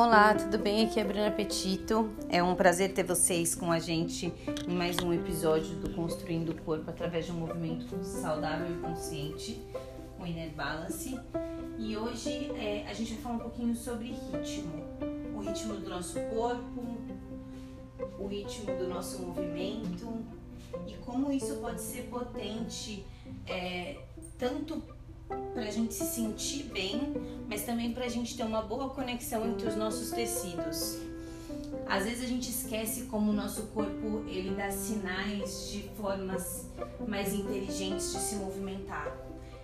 Olá, tudo bem? Aqui é a Bruna Petito. É um prazer ter vocês com a gente em mais um episódio do Construindo o Corpo através de um movimento saudável e consciente, o Inner Balance. E hoje é, a gente vai falar um pouquinho sobre ritmo. O ritmo do nosso corpo, o ritmo do nosso movimento e como isso pode ser potente é, tanto para a gente se sentir bem, mas também para a gente ter uma boa conexão entre os nossos tecidos. Às vezes a gente esquece como o nosso corpo ele dá sinais de formas mais inteligentes de se movimentar.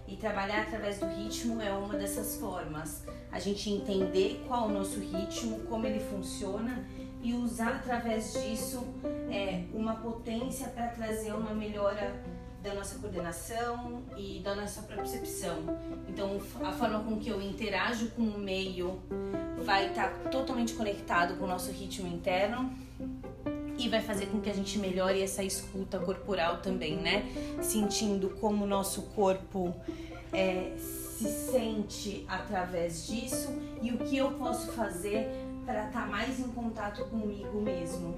E trabalhar através do ritmo é uma dessas formas. A gente entender qual é o nosso ritmo, como ele funciona e usar através disso é, uma potência para trazer uma melhora da nossa coordenação e da nossa percepção. Então, a forma com que eu interajo com o meio vai estar tá totalmente conectado com o nosso ritmo interno e vai fazer com que a gente melhore essa escuta corporal também, né? Sentindo como o nosso corpo é, se sente através disso e o que eu posso fazer para estar mais em contato comigo mesmo.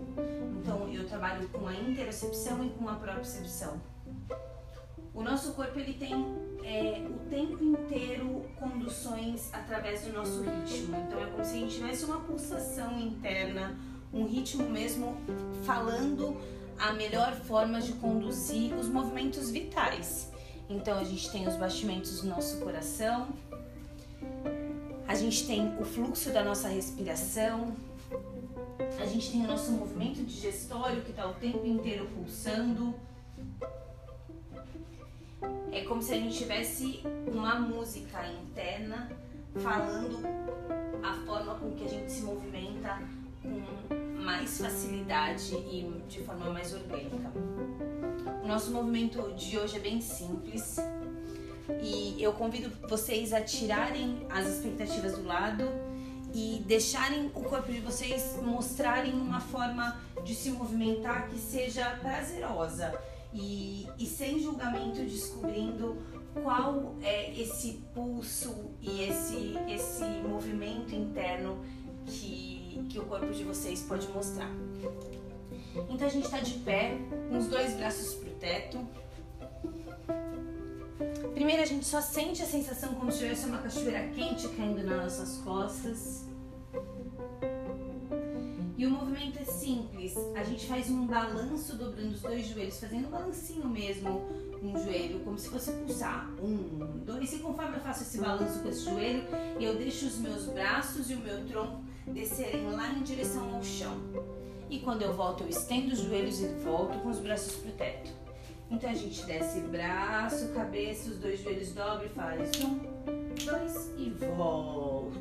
Então, eu trabalho com a interocepção e com a propriocepção. O nosso corpo ele tem é, o tempo inteiro conduções através do nosso ritmo. Então é como se a gente tivesse uma pulsação interna, um ritmo mesmo falando a melhor forma de conduzir os movimentos vitais. Então a gente tem os batimentos do nosso coração, gente tem o fluxo da nossa respiração, a gente tem o nosso movimento digestório que está o tempo inteiro pulsando. É como se a gente tivesse uma música interna falando a forma com que a gente se movimenta com mais facilidade e de forma mais orgânica. O nosso movimento de hoje é bem simples e eu convido vocês a tirarem as expectativas do lado e deixarem o corpo de vocês mostrarem uma forma de se movimentar que seja prazerosa e, e sem julgamento descobrindo qual é esse pulso e esse, esse movimento interno que, que o corpo de vocês pode mostrar. Então a gente está de pé, com os dois braços pro teto. Primeiro a gente só sente a sensação como se tivesse uma cachoeira quente caindo nas nossas costas. E o movimento é simples. A gente faz um balanço dobrando os dois joelhos, fazendo um balancinho mesmo no joelho, como se fosse pulsar. Um, dois. E conforme eu faço esse balanço com esse joelho, eu deixo os meus braços e o meu tronco descerem lá em direção ao chão. E quando eu volto, eu estendo os joelhos e volto com os braços pro teto. Então a gente desce braço, cabeça, os dois joelhos dobra e faz um, dois e volta.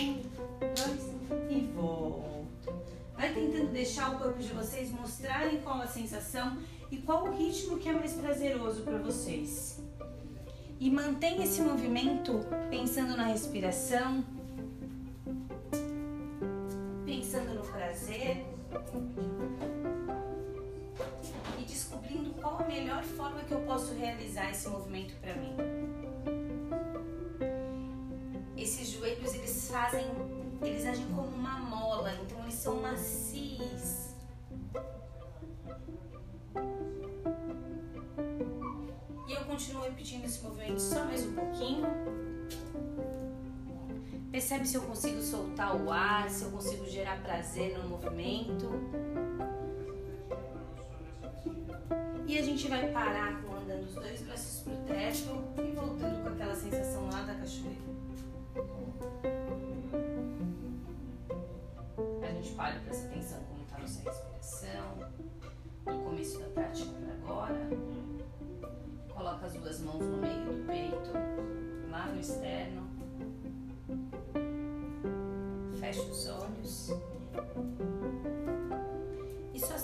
Um, dois e volta. Vai tentando deixar o corpo de vocês mostrarem qual a sensação e qual o ritmo que é mais prazeroso para vocês. E mantenha esse movimento pensando na respiração, pensando no prazer melhor forma que eu posso realizar esse movimento para mim. Esses joelhos eles fazem eles agem como uma mola, então eles são macios. E eu continuo repetindo esse movimento só mais um pouquinho. Percebe se eu consigo soltar o ar, se eu consigo gerar prazer no movimento. E a gente vai parar com andando os dois braços pro teto e voltando com aquela sensação lá da cachoeira. gente para e presta atenção como está a nossa respiração, no começo da prática para agora. Coloca as duas mãos no meio do peito, lá no externo. Fecha os olhos.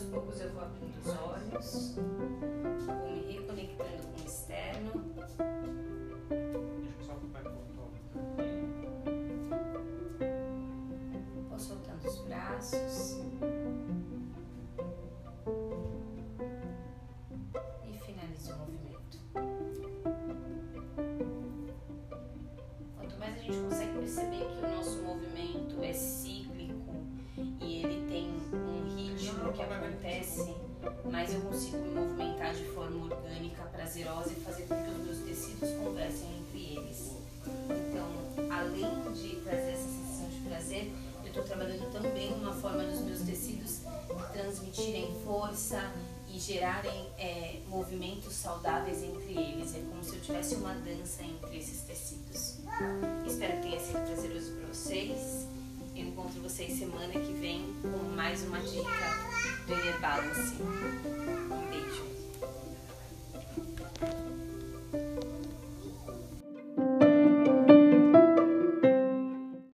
aos poucos eu vou abrindo olhos. Vou me reconectando com o externo. Vou soltando os braços. E finalizo o movimento. Quanto mais a gente consegue perceber que o nosso movimento é cíclico e que acontece, mais eu consigo me movimentar de forma orgânica, prazerosa e fazer com que os meus tecidos conversem entre eles. Então, além de trazer essa sensação de prazer, eu estou trabalhando também uma forma dos meus tecidos transmitirem força e gerarem é, movimentos saudáveis entre eles. É como se eu tivesse uma dança entre esses tecidos. Espero que tenha sido prazeroso para vocês. Encontro vocês semana que vem com mais uma dica do Inner Balance.